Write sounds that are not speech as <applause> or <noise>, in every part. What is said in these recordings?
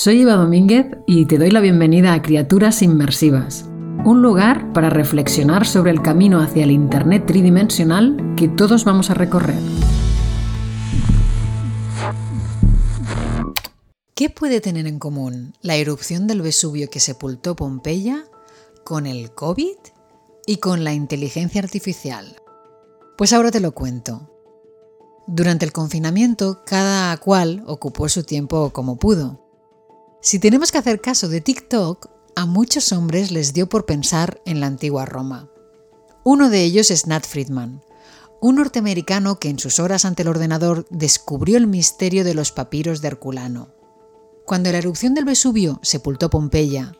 Soy Eva Domínguez y te doy la bienvenida a Criaturas Inmersivas, un lugar para reflexionar sobre el camino hacia el Internet tridimensional que todos vamos a recorrer. ¿Qué puede tener en común la erupción del Vesubio que sepultó Pompeya con el COVID y con la inteligencia artificial? Pues ahora te lo cuento. Durante el confinamiento, cada cual ocupó su tiempo como pudo. Si tenemos que hacer caso de TikTok, a muchos hombres les dio por pensar en la antigua Roma. Uno de ellos es Nat Friedman, un norteamericano que en sus horas ante el ordenador descubrió el misterio de los papiros de Herculano. Cuando la erupción del Vesubio sepultó Pompeya,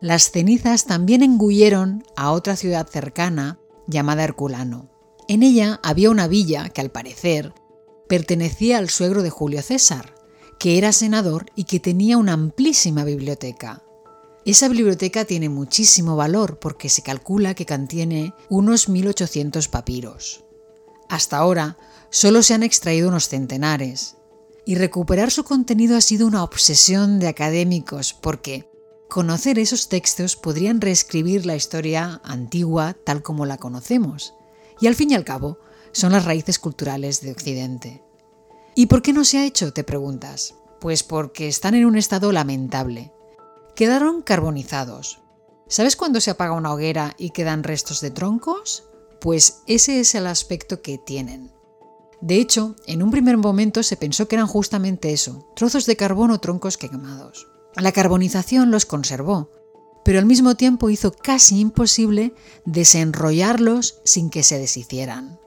las cenizas también engulleron a otra ciudad cercana llamada Herculano. En ella había una villa que al parecer pertenecía al suegro de Julio César, que era senador y que tenía una amplísima biblioteca. Esa biblioteca tiene muchísimo valor porque se calcula que contiene unos 1800 papiros. Hasta ahora solo se han extraído unos centenares, y recuperar su contenido ha sido una obsesión de académicos porque conocer esos textos podrían reescribir la historia antigua tal como la conocemos, y al fin y al cabo son las raíces culturales de Occidente. ¿Y por qué no se ha hecho? te preguntas. Pues porque están en un estado lamentable. Quedaron carbonizados. ¿Sabes cuándo se apaga una hoguera y quedan restos de troncos? Pues ese es el aspecto que tienen. De hecho, en un primer momento se pensó que eran justamente eso, trozos de carbón o troncos quemados. La carbonización los conservó, pero al mismo tiempo hizo casi imposible desenrollarlos sin que se deshicieran.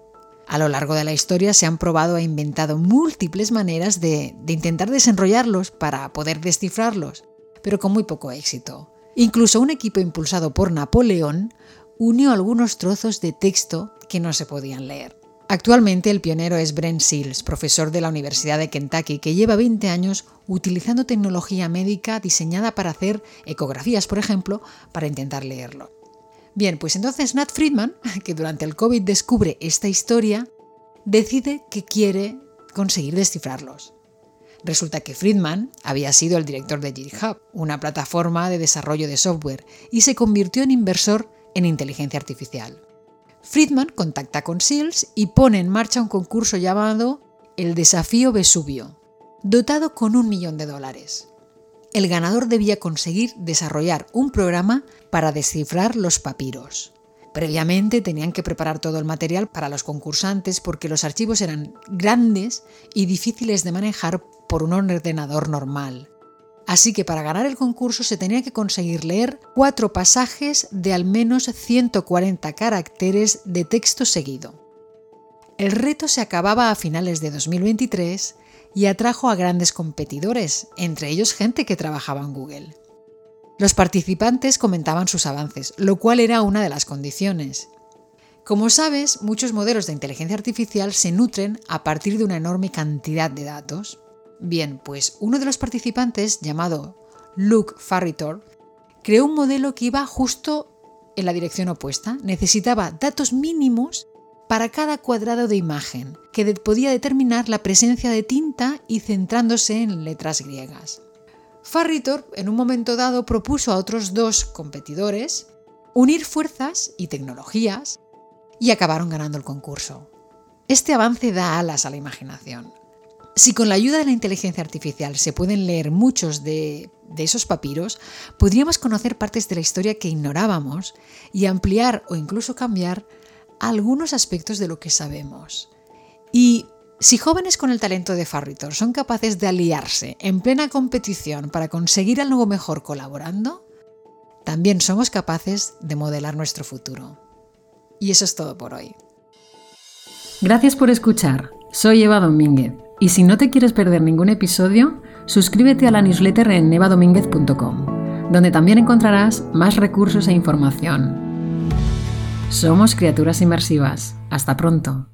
A lo largo de la historia se han probado e inventado múltiples maneras de, intentar desenrollarlos para poder descifrarlos, pero con muy poco éxito. Incluso un equipo impulsado por Napoleón unió algunos trozos de texto que no se podían leer. Actualmente el pionero es Brent Seals, profesor de la Universidad de Kentucky, que lleva 20 años utilizando tecnología médica diseñada para hacer ecografías, por ejemplo, para intentar leerlo. Bien, pues entonces Nat Friedman, <laughs> que durante el COVID descubre esta historia, decide que quiere conseguir descifrarlos. Resulta que Friedman había sido el director de GitHub, una plataforma de desarrollo de software, y se convirtió en inversor en inteligencia artificial. Friedman contacta con Seals y pone en marcha un concurso llamado El Desafío Vesubio, dotado con un millón de dólares el ganador debía conseguir desarrollar un programa para descifrar los papiros. Previamente tenían que preparar todo el material para los concursantes porque los archivos eran grandes y difíciles de manejar por un ordenador normal. Así que para ganar el concurso se tenía que conseguir leer cuatro pasajes de al menos 140 caracteres de texto seguido. El reto se acababa a finales de 2023 y atrajo a grandes competidores, entre ellos gente que trabajaba en Google. Los participantes comentaban sus avances, lo cual era una de las condiciones. Como sabes, muchos modelos de inteligencia artificial se nutren a partir de una enorme cantidad de datos. Bien, pues uno de los participantes, llamado Luke Farritor, creó un modelo que iba justo en la dirección opuesta. Necesitaba datos mínimos para cada cuadrado de imagen, que podía determinar la presencia de tinta y centrándose en letras griegas. Farritor, en un momento dado, propuso a otros dos competidores unir fuerzas y tecnologías y acabaron ganando el concurso. Este avance da alas a la imaginación. Si con la ayuda de la inteligencia artificial se pueden leer muchos de, de, esos papiros, podríamos conocer partes de la historia que ignorábamos y ampliar o incluso cambiar algunos aspectos de lo que sabemos. Y si jóvenes con el talento de Farritor son capaces de aliarse en plena competición para conseguir algo mejor colaborando, también somos capaces de modelar nuestro futuro. Y eso es todo por hoy. Gracias por escuchar. Soy Eva Domínguez. Y si no te quieres perder ningún episodio, suscríbete a la newsletter en evadomínguez.com, donde también encontrarás más recursos e información. Somos criaturas inmersivas. Hasta pronto.